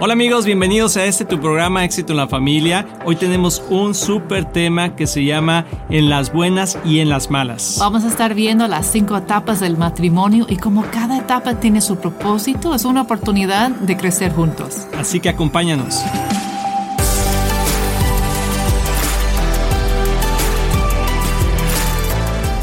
Hola amigos, bienvenidos a este tu programa Éxito en la Familia. Hoy tenemos un súper tema que se llama En las buenas y en las malas. Vamos a estar viendo las cinco etapas del matrimonio y como cada etapa tiene su propósito, es una oportunidad de crecer juntos. Así que acompáñanos.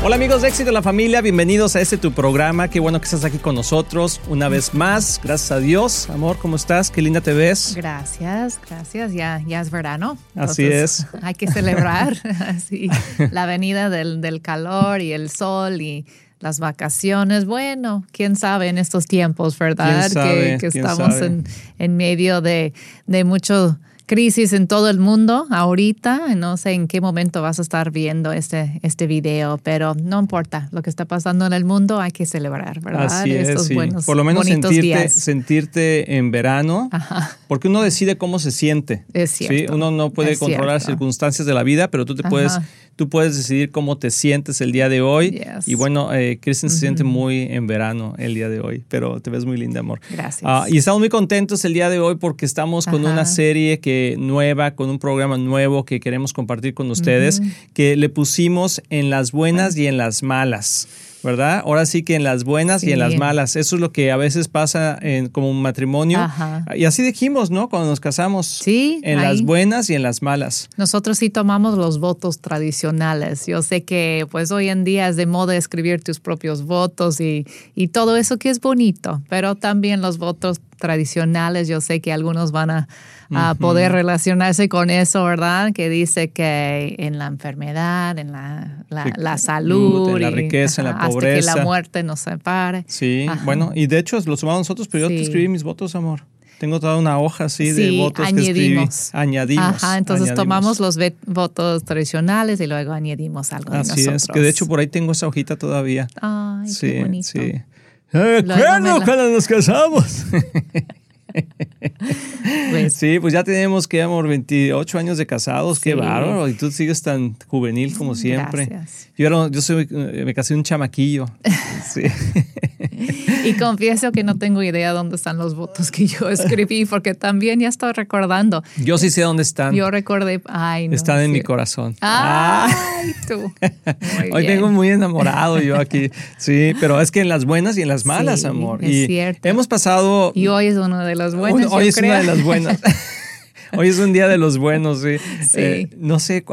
Hola amigos de Éxito en la Familia, bienvenidos a este tu programa. Qué bueno que estás aquí con nosotros una vez más. Gracias a Dios. Amor, ¿cómo estás? Qué linda te ves. Gracias, gracias. Ya, ya es verano. Así es. Hay que celebrar así, la venida del, del calor y el sol y las vacaciones. Bueno, quién sabe en estos tiempos, ¿verdad? Sabe, que, que estamos en, en, medio de, de mucho crisis en todo el mundo ahorita. No sé en qué momento vas a estar viendo este, este video, pero no importa lo que está pasando en el mundo, hay que celebrar, ¿verdad? Así es, Estos sí. buenos, Por lo menos sentirte, días. sentirte en verano, Ajá. porque uno decide cómo se siente. Es ¿sí? cierto, Uno no puede controlar las circunstancias de la vida, pero tú te puedes. Tú puedes decidir cómo te sientes el día de hoy. Yes. Y bueno, eh, Kristen se siente muy en verano el día de hoy, pero te ves muy linda, amor. Gracias. Ah, y estamos muy contentos el día de hoy porque estamos con Ajá. una serie que nueva, con un programa nuevo que queremos compartir con ustedes, que le pusimos en las buenas y en las malas. ¿Verdad? Ahora sí que en las buenas y en las malas. Eso es lo que a veces pasa en, como un matrimonio. Ajá. Y así dijimos, ¿no? Cuando nos casamos. Sí, En ahí. las buenas y en las malas. Nosotros sí tomamos los votos tradicionales. Yo sé que pues hoy en día es de moda escribir tus propios votos y, y todo eso que es bonito, pero también los votos tradicionales, yo sé que algunos van a, a poder relacionarse con eso, ¿verdad? Que dice que en la enfermedad, en la, la, salud, en la y, riqueza, en la ajá, hasta que pobreza. la muerte nos separe. Sí, Ajá. bueno, y de hecho lo sumamos nosotros, pero yo te escribí mis votos, amor. Tengo toda una hoja así de Sí, votos que escribí. añadimos. Añadimos. Ajá, entonces añadimos. tomamos los votos tradicionales y luego añadimos algo de Así nosotros. es, que de hecho por ahí tengo esa hojita todavía. Ay, sí, qué bonito. sí. Eh, cuando nos casamos? Pues, sí, pues ya tenemos que, amor, 28 años de casados. Qué Sí. bárbaro. Y tú sigues tan juvenil como siempre. Gracias. Yo, era- yo soy, eh, me casé un chamaquillo. Sí. Y confieso que no tengo idea dónde están los votos que yo escribí, porque también ya estoy recordando. Yo sí sé dónde están. Yo recordé, ay, no. están en sí. mi corazón. Ah. Ay, tú. Muy Hoy bien. vengo muy enamorado yo aquí. Sí, pero es que en las buenas y en las malas, Sí, amor. es y cierto. hemos pasado. Y hoy es uno de los buenos. hoy es creo. una de las buenas. hoy es un día de los buenos, sí. Sí. Eh, no sé.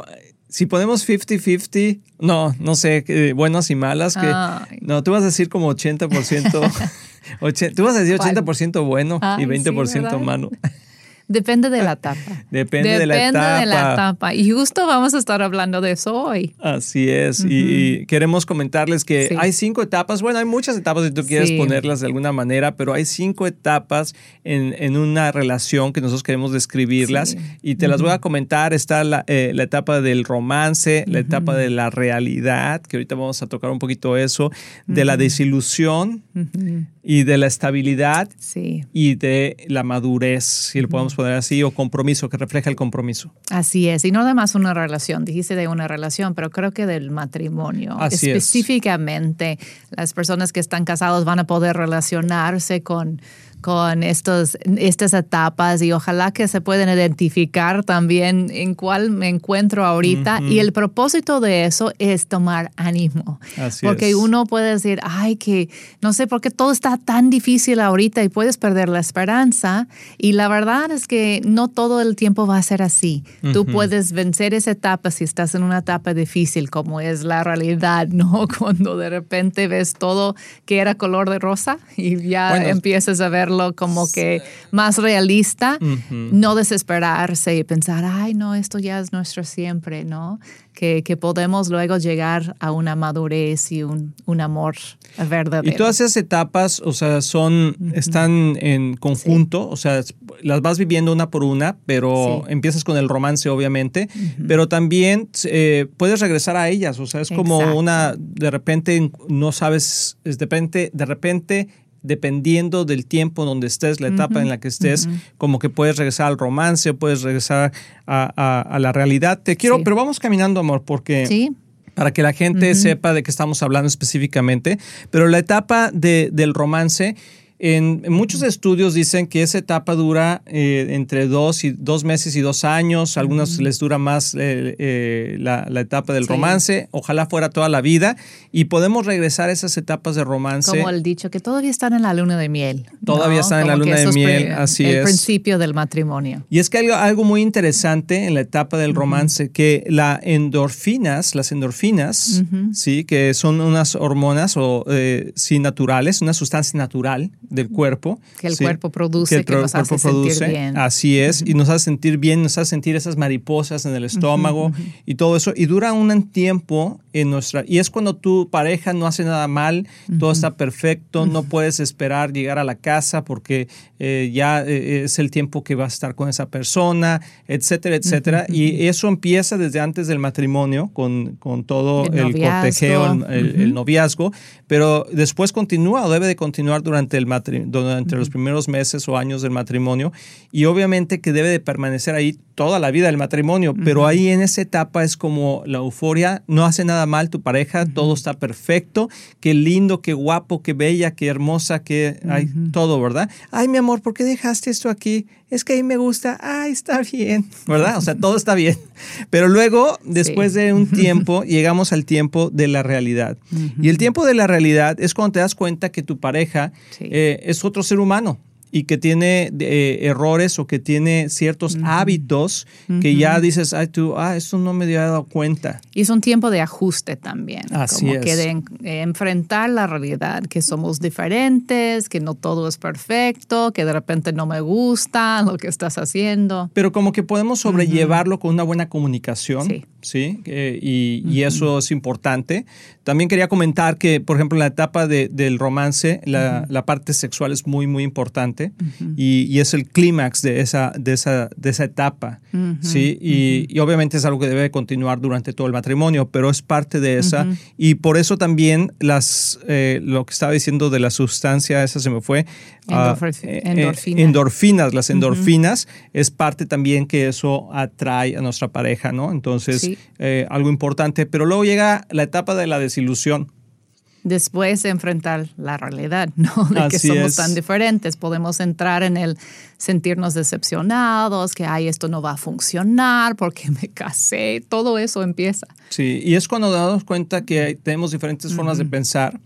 Si ponemos 50-50, no, no sé, eh, buenas y malas, que Ay. no, tú vas a decir como 80%, oche- tú vas a decir ¿Cuál? 80% bueno y Ay, sí, 20% ¿verdad? malo. Depende de la etapa. Depende de la Depende de la etapa. etapa. Y justo vamos a estar hablando de eso hoy. Así es, y, y queremos comentarles que Sí. hay cinco etapas, bueno, hay muchas etapas si tú quieres Sí. ponerlas de alguna manera, pero hay cinco etapas en, en una relación que nosotros queremos describirlas Sí. y te las voy a comentar. Está la, eh, la etapa del romance, la etapa de la realidad, que ahorita vamos a tocar un poquito eso, de la desilusión y de la estabilidad Sí. y de la madurez, si lo podemos poner así, o compromiso, que refleja el compromiso. Así es, y no nada más una relación, dijiste de una relación, pero creo que del matrimonio. Así es. Específicamente, las personas que están casados van a poder relacionarse con, con estos, estas etapas y ojalá que se puedan identificar también en cuál me encuentro ahorita. Y el propósito de eso es tomar ánimo. Así Porque es. uno puede decir, ay, que no sé por qué todo está tan difícil ahorita y puedes perder la esperanza. Y la verdad es que no todo el tiempo va a ser así. Tú puedes vencer esa etapa si estás en una etapa difícil, como es la realidad, ¿no? Cuando de repente ves todo que era color de rosa y ya Bueno, empiezas a verlo como que más realista, no desesperarse y pensar, ay, no, esto ya es nuestro siempre, ¿no? Que, que podemos luego llegar a una madurez y un, un amor verdadero. Y todas esas etapas, o sea, son, están en conjunto, o sea, las vas viviendo una por una, pero Sí. empiezas con el romance, obviamente, pero también eh, puedes regresar a ellas, o sea, es como Exacto. una, de repente no sabes, es de repente, de repente dependiendo del tiempo donde estés, la etapa en la que estés, como que puedes regresar al romance, puedes regresar a, a- a la realidad. Te quiero, Sí. pero vamos caminando, amor, porque Sí, para que la gente sepa de qué estamos hablando específicamente. Pero la etapa de- del romance En, muchos estudios dicen que esa etapa dura eh, entre dos, y, dos meses y dos años. Algunos les dura más eh, eh, la, etapa del romance. Ojalá fuera toda la vida. Y podemos regresar a esas etapas de romance. Como el dicho, que todavía están en la luna de miel. Todavía están en la luna de miel, así es. El principio del matrimonio. Y es que hay algo muy interesante en la etapa del romance, que las endorfinas, las endorfinas, sí, que son unas hormonas o sí naturales, una sustancia natural del cuerpo. Que el cuerpo produce, que, nos hace sentir bien. Así es, y nos hace sentir bien, nos hace sentir esas mariposas en el estómago y todo eso. Y dura un tiempo en nuestra... Y es cuando tu pareja no hace nada mal, todo está perfecto, no puedes esperar llegar a la casa porque eh, ya eh, es el tiempo que vas a estar con esa persona, etcétera, etcétera. Y eso empieza desde antes del matrimonio, con, con todo el, cortejeo, el, noviazgo, pero después continúa o debe de continuar durante, el durante los primeros meses o años del matrimonio. Y obviamente que debe de permanecer ahí toda la vida del matrimonio, pero ahí en esa etapa es como la euforia, no hace nada mal tu pareja, todo está perfecto, qué lindo, qué guapo, qué bella, qué hermosa, qué hay todo, ¿verdad? Ay, mi amor, ¿por qué dejaste esto aquí? Es que ahí me gusta, ay, está bien, ¿verdad? O sea, todo está bien. Pero luego, después de un tiempo, llegamos al tiempo de la realidad. Y el tiempo de la realidad es cuando te das cuenta que tu pareja eh, es otro ser humano y que tiene eh, errores o que tiene ciertos hábitos que ya dices, ay, tú, ah, esto no me había dado cuenta. Y es un tiempo de ajuste también. Así como que de enfrentar la realidad, que somos diferentes, que no todo es perfecto, que de repente no me gusta lo que estás haciendo. Pero como que podemos sobrellevarlo con una buena comunicación. Sí. ¿Sí? Eh, y, eso es importante. También quería comentar que, por ejemplo, en la etapa del romance, la, parte sexual es muy, muy importante y, es el clímax de esa, de, esa, de esa etapa, ¿sí? Y, obviamente es algo que debe continuar durante todo el matrimonio, pero es parte de esa. Y por eso también las, eh, lo que estaba diciendo de la sustancia, esa se me fue, ah, eh, endorfinas. Las endorfinas es parte también que eso atrae a nuestra pareja, ¿no? Entonces, eh, algo importante, pero luego llega la etapa de la desilusión. Después de enfrentar la realidad, ¿no? De que somos tan diferentes, podemos entrar en el sentirnos decepcionados, que, ay, esto no va a funcionar porque me casé, todo eso empieza. Sí, y es cuando damos cuenta que tenemos diferentes formas de pensar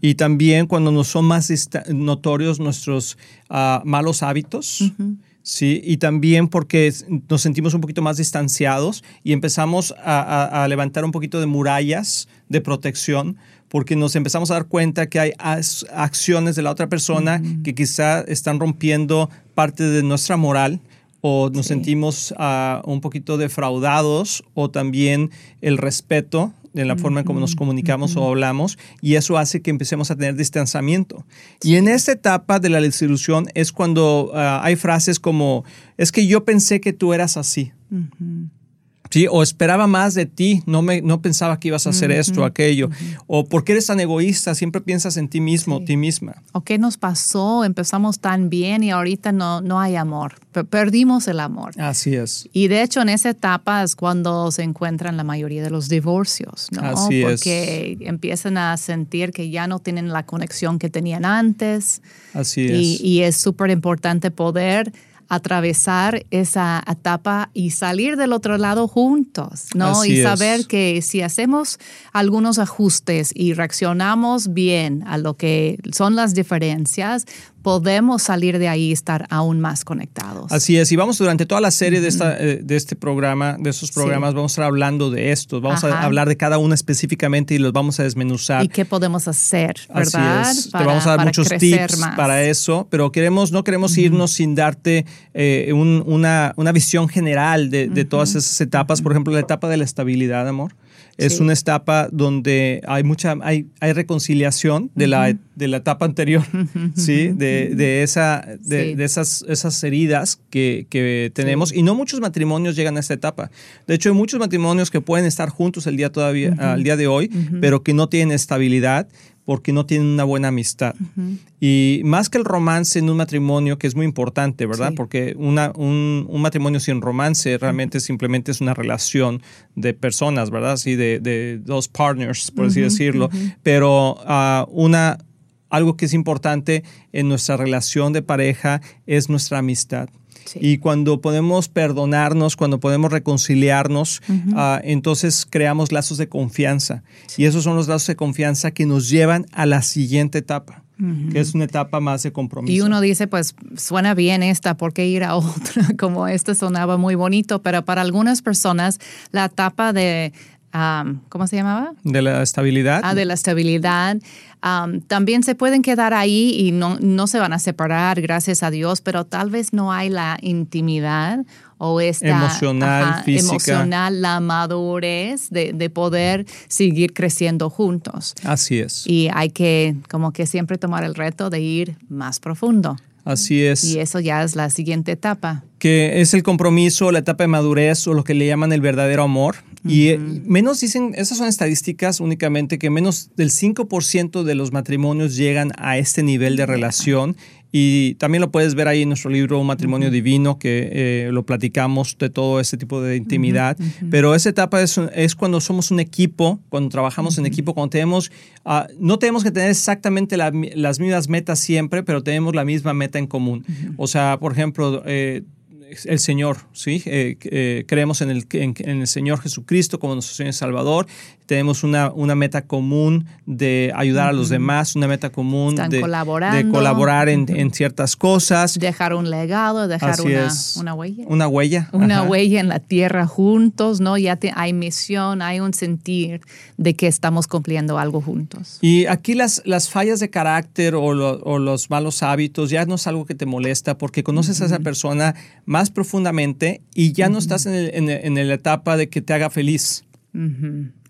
y también cuando nos son más notorios nuestros ah, malos hábitos. Sí, y también porque nos sentimos un poquito más distanciados y empezamos a, levantar un poquito de murallas de protección porque nos empezamos a dar cuenta que hay acciones de la otra persona que quizá están rompiendo parte de nuestra moral o nos sentimos ah, un poquito defraudados o también el respeto en la forma en cómo nos comunicamos o hablamos y eso hace que empecemos a tener distanciamiento. Y en esta etapa de la desilusión es cuando ah, hay frases como, es que yo pensé que tú eras así. Sí, o esperaba más de ti, no, me, no pensaba que ibas a hacer esto o aquello. O ¿por qué eres tan egoísta? Siempre piensas en ti mismo, ti misma. ¿O qué nos pasó? Empezamos tan bien y ahorita no, no hay amor. Perdimos el amor. Así es. Y de hecho en esa etapa es cuando se encuentran la mayoría de los divorcios, ¿no? Así Porque empiezan a sentir que ya no tienen la conexión que tenían antes. Así es. Y, y es súper importante poder atravesar esa etapa y salir del otro lado juntos, ¿no? y saber que si hacemos algunos ajustes y reaccionamos bien a lo que son las diferencias, podemos salir de ahí y estar aún más conectados. Así es, y vamos durante toda la serie de, esta, eh, de este programa, de estos programas, vamos a estar hablando de esto, vamos a hablar de cada una específicamente y los vamos a desmenuzar. Y qué podemos hacer, ¿verdad? Así es. Te vamos a dar muchos tips para eso, pero queremos, no queremos irnos sin darte eh, una, una, visión general de, de todas esas etapas, por ejemplo, la etapa de la estabilidad, amor. Es una etapa donde hay mucha, hay, hay reconciliación de, la, de la etapa anterior, ¿sí? De, de esa, de, de, esas, esas heridas que, que tenemos. Y no muchos matrimonios llegan a esta etapa. De hecho, hay muchos matrimonios que pueden estar juntos el día todavía, al día de hoy, pero que no tienen estabilidad porque no tienen una buena amistad. Y más que el romance en un matrimonio, que es muy importante, ¿verdad? Porque una, un, un, matrimonio sin romance realmente simplemente es una relación de personas, ¿verdad? Así de, de dos partners, por así decirlo. Pero uh, una algo que es importante en nuestra relación de pareja es nuestra amistad. Y cuando podemos perdonarnos, cuando podemos reconciliarnos, ah, entonces creamos lazos de confianza. Y esos son los lazos de confianza que nos llevan a la siguiente etapa que es una etapa más de compromiso. Y uno dice, pues suena bien esta, ¿por qué ir a otra? Como esta sonaba muy bonito, pero para algunas personas la etapa de ¿cómo se llamaba? De la estabilidad. Ah, de la estabilidad. también se pueden quedar ahí y no, no se van a separar, gracias a Dios, pero tal vez no hay la intimidad o esta emocional, física. emocional, la madurez de, de, poder seguir creciendo juntos. Así es. Y hay que como que siempre tomar el reto de ir más profundo. Así es. Y eso ya es la siguiente etapa. Que es el compromiso, la etapa de madurez o lo que le llaman el verdadero amor. Y eh, menos dicen, esas son estadísticas únicamente, que menos del 5% de los matrimonios llegan a este nivel de relación. Y también lo puedes ver ahí en nuestro libro Un matrimonio divino, que eh, lo platicamos de todo ese tipo de intimidad. Pero esa etapa es, es, cuando somos un equipo, cuando trabajamos en equipo, cuando tenemos, uh, no tenemos que tener exactamente las mismas metas siempre, pero tenemos la misma meta en común. O sea, por ejemplo, eh, el Señor, ¿sí? Eh, eh, creemos en el, en, el Señor Jesucristo como nuestro Señor y Salvador. Tenemos una, una meta común de ayudar a los demás, una meta común de, colaborar en, ciertas cosas. Dejar un legado, dejar una, una, huella. Una huella. Una huella en la tierra juntos, ¿no? Ya hay misión, hay un sentir de que estamos cumpliendo algo juntos. Y aquí las, las fallas de carácter o, los malos hábitos ya no es algo que te molesta porque conoces a esa persona más más profundamente y ya no estás en, la etapa de que te haga feliz.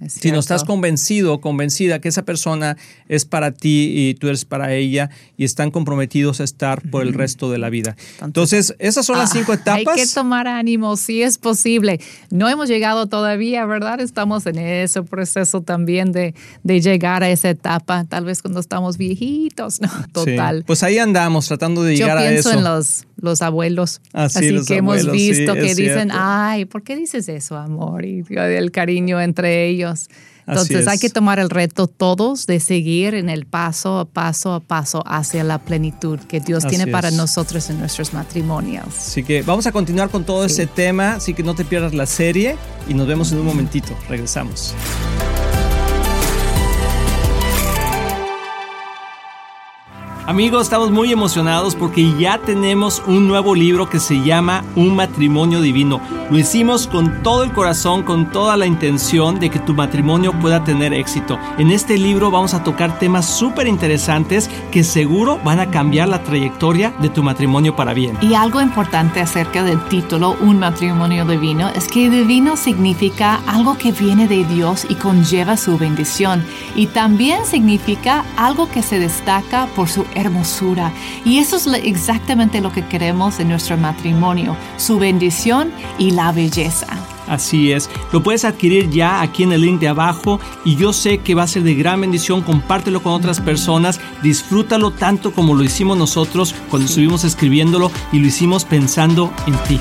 Si no estás convencido o convencida que esa persona es para ti y tú eres para ella y están comprometidos a estar por el resto de la vida. Entonces, esas son las cinco etapas. Hay que tomar ánimo, si es posible. No hemos llegado todavía, ¿verdad? Estamos en ese proceso también de, de llegar a esa etapa, tal vez cuando estamos viejitos, ¿no? Total. Pues ahí andamos tratando de llegar a eso. Yo pienso en los, los abuelos. Así, que hemos visto que dicen, ay, ¿por qué dices eso, amor? Y el cariño entre ellos. Entonces hay que tomar el reto todos de seguir en el paso a paso a paso hacia la plenitud que Dios tiene para nosotros en nuestros matrimonios. Así que vamos a continuar con todo ese tema, así que no te pierdas la serie y nos vemos en un momentito. Regresamos. Amigos, estamos muy emocionados porque ya tenemos un nuevo libro que se llama Un matrimonio divino. Lo hicimos con todo el corazón, con toda la intención de que tu matrimonio pueda tener éxito. En este libro vamos a tocar temas súper interesantes que seguro van a cambiar la trayectoria de tu matrimonio para bien. Y algo importante acerca del título Un matrimonio divino es que divino significa algo que viene de Dios y conlleva su bendición. Y también significa algo que se destaca por su hermosura. Y eso es exactamente lo que queremos en nuestro matrimonio, su bendición y la belleza. Así es, lo puedes adquirir ya aquí en el link de abajo y yo sé que va a ser de gran bendición, compártelo con otras personas, disfrútalo tanto como lo hicimos nosotros cuando estuvimos escribiéndolo y lo hicimos pensando en ti.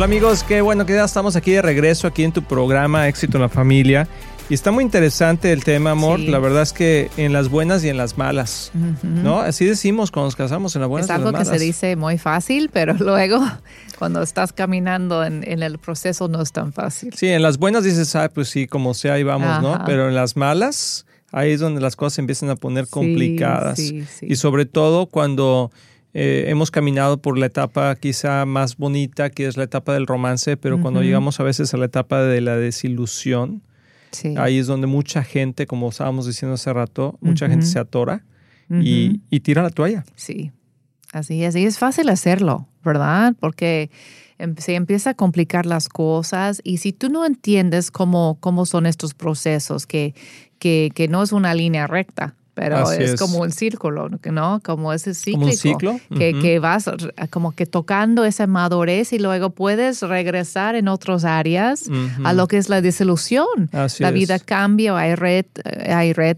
Hola amigos, qué bueno que ya estamos aquí de regreso, aquí en tu programa Éxito en la Familia. Y está muy interesante el tema, amor. La verdad es que en las buenas y en las malas, ¿no? Así decimos cuando nos casamos, en las buenas y en las malas. Es algo que se dice muy fácil, pero luego cuando estás caminando en, el proceso no es tan fácil. Sí, en las buenas dices, ah, pues sí, como sea, ahí vamos, ¿no? Pero en las malas, ahí es donde las cosas empiezan a poner complicadas. y sobre todo cuando eh, hemos caminado por la etapa quizá más bonita, que es la etapa del romance, pero cuando llegamos a veces a la etapa de la desilusión, ahí es donde mucha gente, como estábamos diciendo hace rato, mucha gente se atora y, tira la toalla. Sí, así es. Y es fácil hacerlo, ¿verdad? Porque em, se empieza a complicar las cosas y si tú no entiendes cómo, cómo son estos procesos, que, que, que no es una línea recta, pero es, como un círculo, ¿no? Como ese cíclico. Que, que, vas como que tocando esa madurez y luego puedes regresar en otras áreas a lo que es la desilusión. la vida cambia, hay red, hay red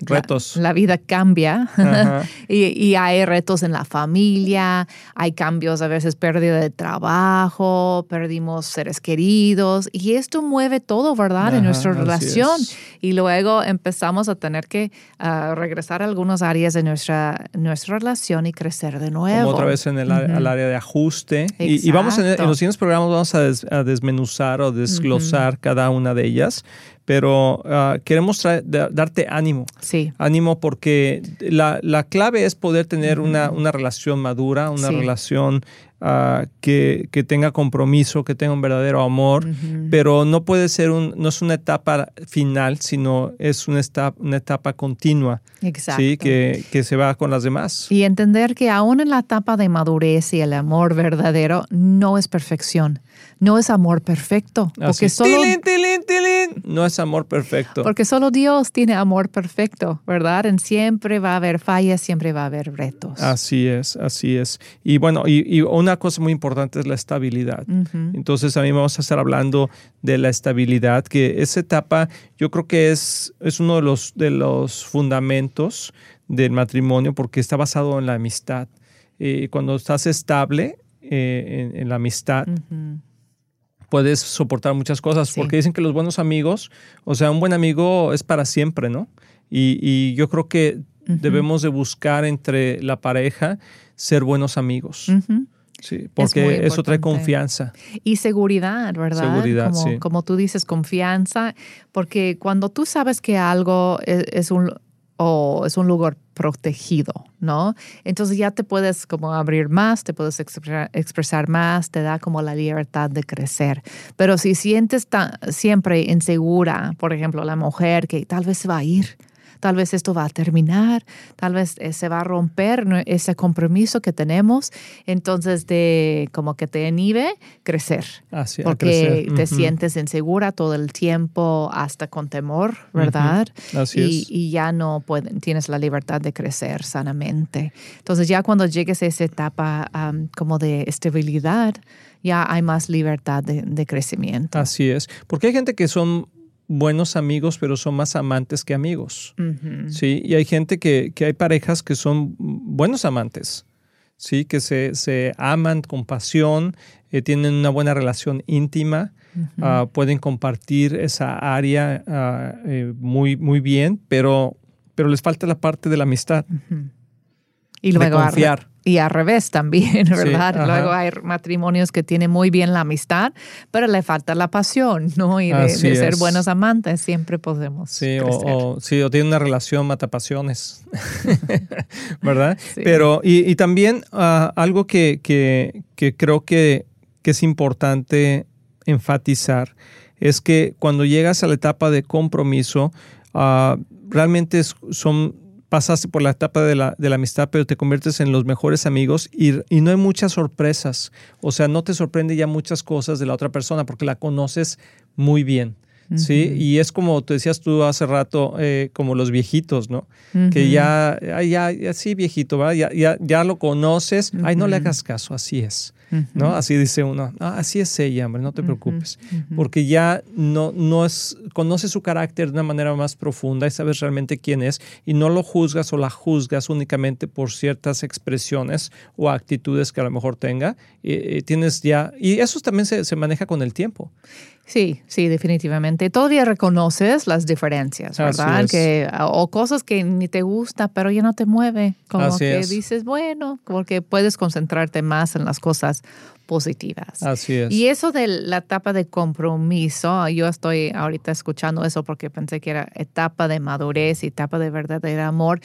retos. La, vida cambia y, y, hay retos en la familia, hay cambios, a veces pérdida de trabajo, perdimos seres queridos y esto mueve todo, ¿verdad? en nuestra relación. Y luego empezamos a tener que uh, regresar a algunas áreas de nuestra, nuestra relación y crecer de nuevo. Como otra vez en el al área de ajuste. Y, y, vamos en, en, los siguientes programas vamos a, des, a desmenuzar o desglosar cada una de ellas pero uh, queremos darte ánimo. Sí. Ánimo porque la, la clave es poder tener una, una, relación madura, una sí. relación uh, que, que, tenga compromiso, que tenga un verdadero amor, -huh. pero no puede ser un, no es una etapa final, sino es una etapa, una etapa continua. Exacto. ¿sí? Que, que se va con las demás. Y entender que aún en la etapa de madurez y el amor verdadero no es perfección no es amor perfecto. Porque solo, tilín, tilín, tilín. No es amor perfecto. Porque solo Dios tiene amor perfecto, ¿verdad? En siempre va a haber fallas, siempre va a haber retos. Así es, así es. Y bueno, y, y una cosa muy importante es la estabilidad. Uh -huh. Entonces, a mí vamos a estar hablando de la estabilidad, que esa etapa yo creo que es, es uno de los, de los fundamentos del matrimonio porque está basado en la amistad. Eh, cuando estás estable eh, en, en, la amistad, uh -huh puedes soportar muchas cosas, sí. porque dicen que los buenos amigos, o sea, un buen amigo es para siempre, ¿no? Y, y yo creo que uh -huh. debemos de buscar entre la pareja ser buenos amigos. Uh -huh. Sí, porque eso trae confianza. Y seguridad, ¿verdad? Seguridad, como, sí. como tú dices, confianza, porque cuando tú sabes que algo es, es un o es un lugar protegido, ¿no? Entonces ya te puedes como abrir más, te puedes expresar, expresar más, te da como la libertad de crecer. Pero si sientes siempre insegura, por ejemplo, la mujer que tal vez va a ir, tal vez esto va a terminar, tal vez eh, se va a romper ese compromiso que tenemos, entonces de como que te inhibe crecer, Así, porque crecer. te uh -huh. sientes insegura todo el tiempo, hasta con temor, ¿verdad? Uh -huh. Así y, es. y, ya no pueden, tienes la libertad de crecer sanamente. Entonces ya cuando llegues a esa etapa um, como de estabilidad, ya hay más libertad de, de crecimiento. Así es, porque hay gente que son buenos amigos, pero son más amantes que amigos. Uh -huh. Sí, y hay gente que, que, hay parejas que son buenos amantes, sí, que se, se aman con pasión, eh, tienen una buena relación íntima, uh -huh. uh, pueden compartir esa área uh, eh, muy, muy bien, pero, pero les falta la parte de la amistad. -huh. Y luego de confiar. Y al revés también, ¿verdad? Sí, Luego hay matrimonios que tienen muy bien la amistad, pero le falta la pasión, ¿no? Y de, de ser buenos amantes siempre podemos. Sí, o, o, sí, o tiene una relación matapasiones, ¿verdad? Sí. Pero, y, y también uh, algo que, que, que creo que, que es importante enfatizar es que cuando llegas a la etapa de compromiso, uh, realmente son pasaste por la etapa de la, de la amistad, pero te conviertes en los mejores amigos y, y, no hay muchas sorpresas. O sea, no te sorprende ya muchas cosas de la otra persona porque la conoces muy bien. Uh -huh. Sí, y es como te decías tú hace rato, eh, como los viejitos, ¿no? Uh -huh. Que ya, ya, ya, sí, viejito, ¿verdad? Ya, ya, ya lo conoces, uh -huh. ay, no le hagas caso, así es. ¿No? Así dice uno, ah, así es ella, hombre, no te preocupes. Uh -huh. Porque ya no, no es, conoces su carácter de una manera más profunda y sabes realmente quién es y no lo juzgas o la juzgas únicamente por ciertas expresiones o actitudes que a lo mejor tenga. Y, tienes ya, y eso también se, se maneja con el tiempo. Sí, sí, definitivamente. Todavía reconoces las diferencias, ¿verdad? Que, o cosas que ni te gusta, pero ya no te mueve. Como Así que es. dices, bueno, porque puedes concentrarte más en las cosas positivas. Así es. Y eso de la etapa de compromiso, yo estoy ahorita escuchando eso porque pensé que era etapa de madurez y etapa de verdadero amor.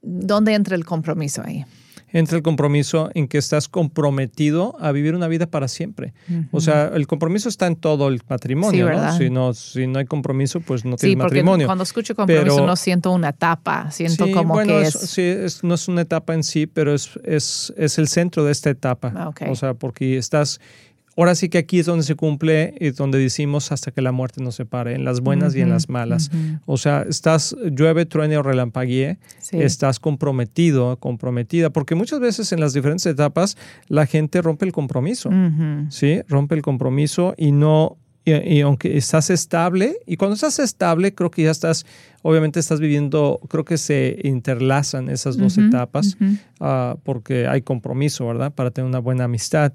¿Dónde entra el compromiso ahí? Entra el compromiso en que estás comprometido a vivir una vida para siempre. Uh -huh. O sea, el compromiso está en todo el matrimonio, sí, ¿no? Si, ¿no? si no hay compromiso, pues no sí, tienes matrimonio. Cuando escucho compromiso pero, no siento una etapa, siento sí, como bueno, que es, es... Sí, es, no es una etapa en sí, pero es, es, es el centro de esta etapa. Ah, okay. O sea, porque estás Ahora sí que aquí es donde se cumple y donde decimos hasta que la muerte nos separe, en las buenas uh -huh, y en las malas. Uh -huh. O sea, estás, llueve, truene o relampaguee, sí. estás comprometido, comprometida, porque muchas veces en las diferentes etapas la gente rompe el compromiso, uh -huh. ¿sí? Rompe el compromiso y no, y, aunque estás estable, y cuando estás estable, creo que ya estás, obviamente estás viviendo, creo que se interlazan esas dos etapas, ah, porque hay compromiso, ¿verdad? Para tener una buena amistad.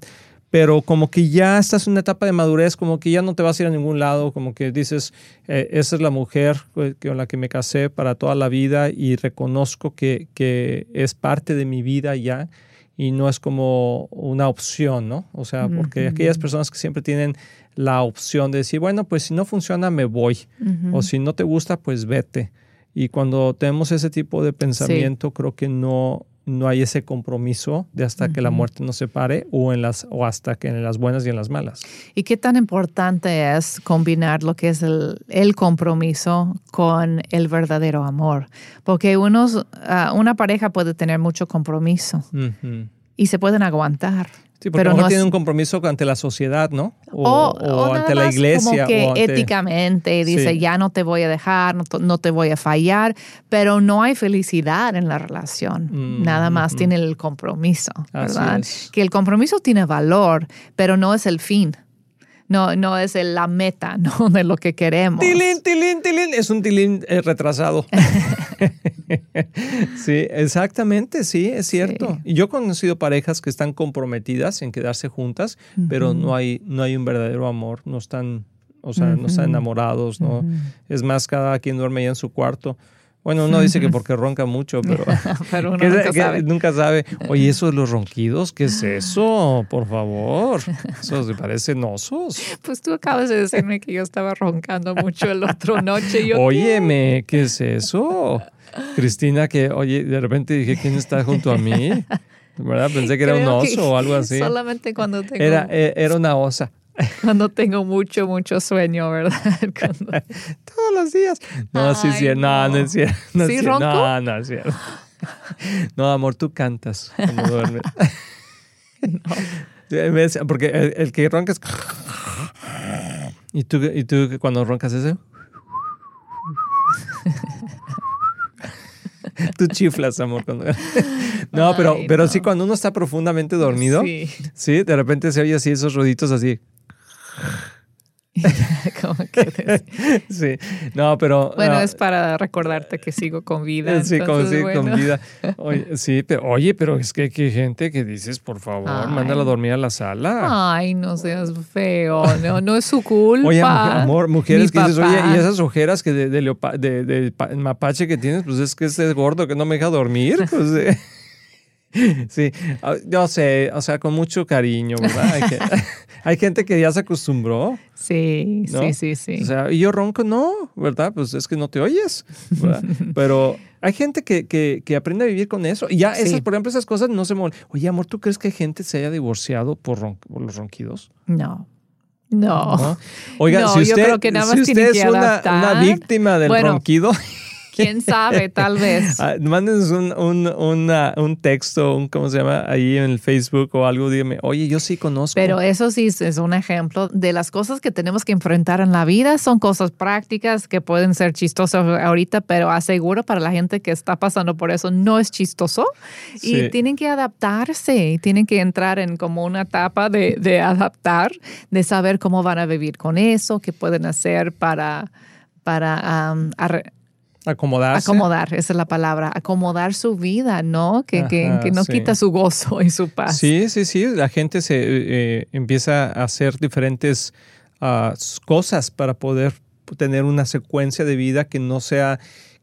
Pero como que ya estás en una etapa de madurez, como que ya no te vas a ir a ningún lado, como que dices, eh, esa es la mujer con la que me casé para toda la vida y reconozco que, que es parte de mi vida ya y no es como una opción, ¿no? O sea, porque aquellas personas que siempre tienen la opción de decir, bueno, pues si no funciona, me voy. O si no te gusta, pues vete. Y cuando tenemos ese tipo de pensamiento, creo que no, no hay ese compromiso de hasta que la muerte nos separe o, en las, o hasta que en las buenas y en las malas. ¿Y qué tan importante es combinar lo que es el, el compromiso con el verdadero amor? Porque unos, ah, una pareja puede tener mucho compromiso y se pueden aguantar. Sí, porque pero no tiene un compromiso ante la sociedad, ¿no? O, ante la iglesia. Como que éticamente dice, ya no te voy a dejar, no, te voy a fallar, pero no hay felicidad en la relación. Mm, nada más tiene el compromiso, ¿verdad? Que el compromiso tiene valor, pero no es el fin no, no es la meta ¿no? de lo que queremos. Tilín, tilín, tilín. Es un tilín eh, retrasado. sí, exactamente, sí, es cierto. Y yo he conocido parejas que están comprometidas en quedarse juntas, pero no hay, no hay un verdadero amor, no están, o sea, no están enamorados, ¿no? Es más, cada quien duerme ya en su cuarto. Bueno, uno dice que porque ronca mucho, pero, pero uno nunca, sabe. nunca sabe. Oye, eso de los ronquidos, ¿qué es eso? Por favor. Eso se parecen osos. Pues tú acabas de decirme que yo estaba roncando mucho el otro noche. Yo, Óyeme, ¿qué es eso? Cristina, que, oye, de repente dije, ¿quién está junto a mí? ¿Verdad? Pensé que era un oso o algo así. Solamente cuando tengo... Era, eh, era una osa. Cuando tengo mucho, mucho sueño, ¿verdad? Todos los días. No, sí, sí, no, no es cierto. No ¿Sí, es ronco? No, no es cierto. No, amor, tú cantas cuando duermes. No. Porque el, que ronca es... ¿Y tú, y tú cuando roncas ese? Tú chiflas, amor. No, pero, pero sí, cuando uno está profundamente dormido, sí. sí, de repente se oye así esos ruiditos así. ¿Cómo que sí, no, pero... Bueno, es para recordarte que sigo con vida. Sí, como con vida. Oye, sí, pero, oye, pero es que hay gente que dices, por favor, mándala a dormir a la sala. Ay, no seas feo, no, no es su culpa. Oye, amor, mujeres que dices, oye, y esas ojeras que de, de, de, mapache que tienes, pues es que es gordo que no me deja dormir, pues... Eh. Sí, ah, yo sé, o sea, con mucho cariño, ¿verdad? Hay, gente que ya se acostumbró. Sí, sí, sí, sí. O sea, y yo ronco, no, ¿verdad? Pues es que no te oyes. Pero hay gente que, que, aprende a vivir con eso. Y ya, esas, por ejemplo, esas cosas no se mueven. Oye, amor, ¿tú crees que gente se haya divorciado por, los ronquidos? No. No. Oiga, si usted, si usted es una, víctima del ronquido. ¿Quién sabe? Tal vez. Ah, mándenos un, un, un, texto, un, ¿cómo se llama? Ahí en el Facebook o algo. Dígame, oye, yo sí conozco. Pero eso sí es un ejemplo de las cosas que tenemos que enfrentar en la vida. Son cosas prácticas que pueden ser chistosas ahorita, pero aseguro para la gente que está pasando por eso no es chistoso. Y tienen que adaptarse, tienen que entrar en como una etapa de, de adaptar, de saber cómo van a vivir con eso, qué pueden hacer para para Acomodarse. Acomodar, esa es la palabra. Acomodar su vida, ¿no? Que, que, no quita su gozo y su paz. Sí, sí, sí. La gente se eh, empieza a hacer diferentes ah, cosas para poder tener una secuencia de vida que no sea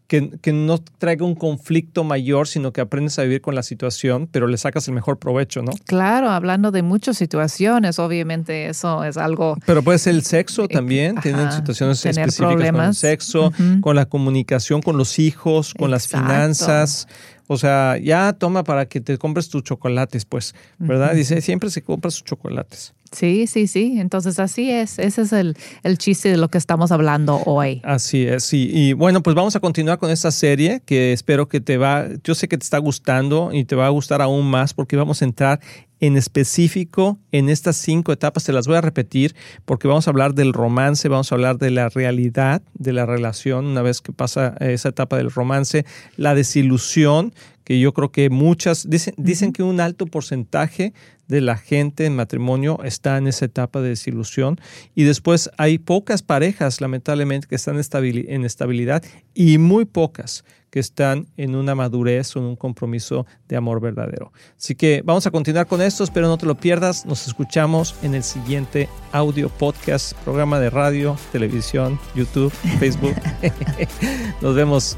que, no traiga un conflicto mayor, sino que aprendes a vivir con la situación, pero le sacas el mejor provecho, ¿no? Claro, hablando de muchas situaciones, obviamente eso es algo... Pero puede ser el sexo también, tienen situaciones específicas con el sexo, con la comunicación con los hijos, con las finanzas. O sea, ya toma para que te compres tus chocolates, pues, ¿verdad? Dice, siempre se compra sus chocolates. Sí, sí, sí. Entonces así es. Ese es el, el, chiste de lo que estamos hablando hoy. Así es, sí. Y bueno, pues vamos a continuar con esta serie que espero que te va, yo sé que te está gustando y te va a gustar aún más porque vamos a entrar en específico en estas cinco etapas. Te las voy a repetir porque vamos a hablar del romance, vamos a hablar de la realidad de la relación una vez que pasa esa etapa del romance, la desilusión, que yo creo que muchas, dicen, dicen que un alto porcentaje de la gente en matrimonio está en esa etapa de desilusión y después hay pocas parejas, lamentablemente, que están en estabilidad y muy pocas que están en una madurez o en un compromiso de amor verdadero. Así que vamos a continuar con esto, espero no te lo pierdas. Nos escuchamos en el siguiente audio podcast, programa de radio, televisión, YouTube, Facebook. Nos vemos.